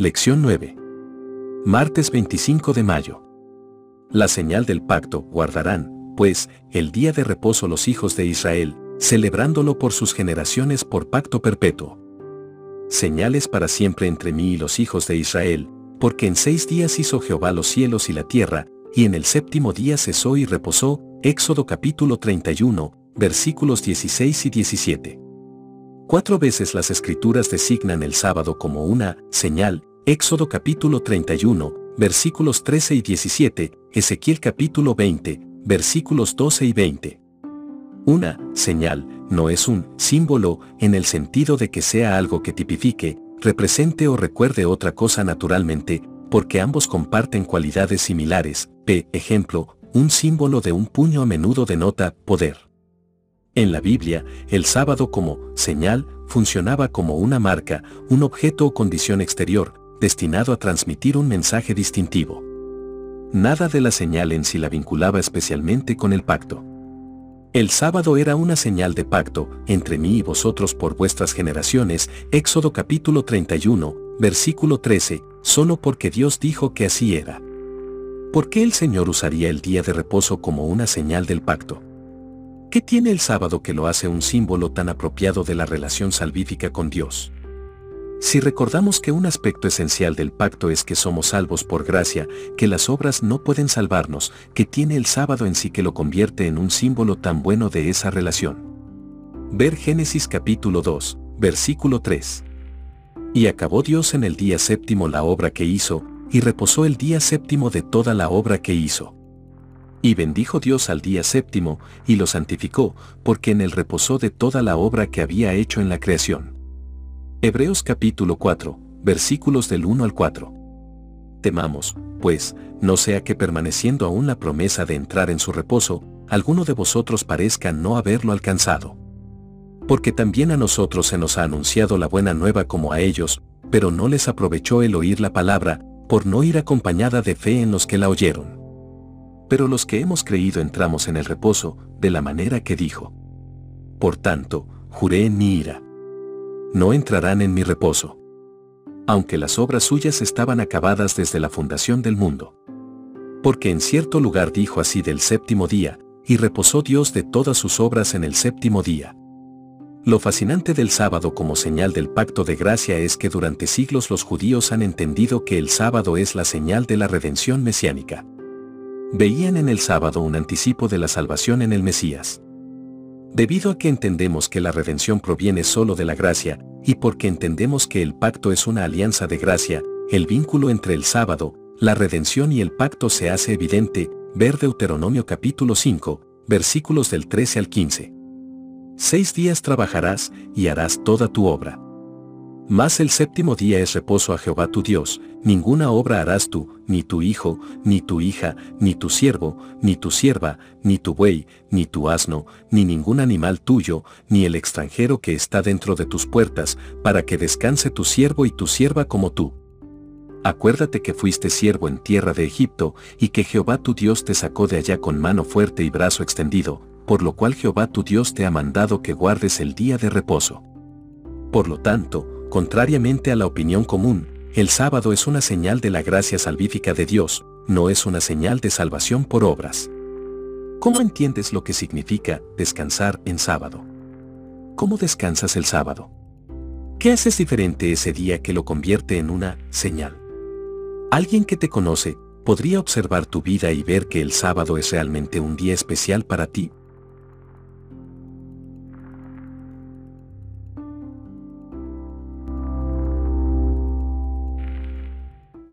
Lección 9. Martes 25 de mayo. La señal del pacto guardarán, pues, el día de reposo los hijos de Israel, celebrándolo por sus generaciones por pacto perpetuo. Señales para siempre entre mí y los hijos de Israel, porque en seis días hizo Jehová los cielos y la tierra, y en el séptimo día cesó y reposó, Éxodo capítulo 31, versículos 16 y 17. Cuatro veces las escrituras designan el sábado como una señal, Éxodo capítulo 31, versículos 13 y 17, Ezequiel capítulo 20, versículos 12 y 20. Una señal no es un símbolo en el sentido de que sea algo que tipifique, represente o recuerde otra cosa naturalmente, porque ambos comparten cualidades similares. P. Ejemplo, un símbolo de un puño a menudo denota poder. En la Biblia, el sábado como señal funcionaba como una marca, un objeto o condición exterior, destinado a transmitir un mensaje distintivo. Nada de la señal en sí la vinculaba especialmente con el pacto. El sábado era una señal de pacto entre mí y vosotros por vuestras generaciones, Éxodo capítulo 31, versículo 13, solo porque Dios dijo que así era. ¿Por qué el Señor usaría el día de reposo como una señal del pacto? ¿Qué tiene el sábado que lo hace un símbolo tan apropiado de la relación salvífica con Dios? Si recordamos que un aspecto esencial del pacto es que somos salvos por gracia, que las obras no pueden salvarnos, que tiene el sábado en sí que lo convierte en un símbolo tan bueno de esa relación. Ver Génesis capítulo 2, versículo 3. Y acabó Dios en el día séptimo la obra que hizo, y reposó el día séptimo de toda la obra que hizo. Y bendijo Dios al día séptimo, y lo santificó, porque en él reposó de toda la obra que había hecho en la creación. Hebreos capítulo 4, versículos del 1 al 4. Temamos, pues, no sea que permaneciendo aún la promesa de entrar en su reposo, alguno de vosotros parezca no haberlo alcanzado. Porque también a nosotros se nos ha anunciado la buena nueva como a ellos, pero no les aprovechó el oír la palabra, por no ir acompañada de fe en los que la oyeron. Pero los que hemos creído entramos en el reposo, de la manera que dijo. Por tanto, juré en mi ira. No entrarán en mi reposo. Aunque las obras suyas estaban acabadas desde la fundación del mundo. Porque en cierto lugar dijo así del séptimo día, y reposó Dios de todas sus obras en el séptimo día. Lo fascinante del sábado como señal del pacto de gracia es que durante siglos los judíos han entendido que el sábado es la señal de la redención mesiánica. Veían en el sábado un anticipo de la salvación en el Mesías. Debido a que entendemos que la redención proviene solo de la gracia, y porque entendemos que el pacto es una alianza de gracia, el vínculo entre el sábado, la redención y el pacto se hace evidente, ver Deuteronomio capítulo 5, versículos del 13 al 15. Seis días trabajarás y harás toda tu obra. Mas el séptimo día es reposo a Jehová tu Dios, ninguna obra harás tú, ni tu hijo, ni tu hija, ni tu siervo, ni tu sierva, ni tu buey, ni tu asno, ni ningún animal tuyo, ni el extranjero que está dentro de tus puertas, para que descanse tu siervo y tu sierva como tú. Acuérdate que fuiste siervo en tierra de Egipto, y que Jehová tu Dios te sacó de allá con mano fuerte y brazo extendido, por lo cual Jehová tu Dios te ha mandado que guardes el día de reposo. Por lo tanto, Contrariamente a la opinión común, el sábado es una señal de la gracia salvífica de Dios, no es una señal de salvación por obras. ¿Cómo entiendes lo que significa descansar en sábado? ¿Cómo descansas el sábado? ¿Qué haces diferente ese día que lo convierte en una señal? Alguien que te conoce podría observar tu vida y ver que el sábado es realmente un día especial para ti.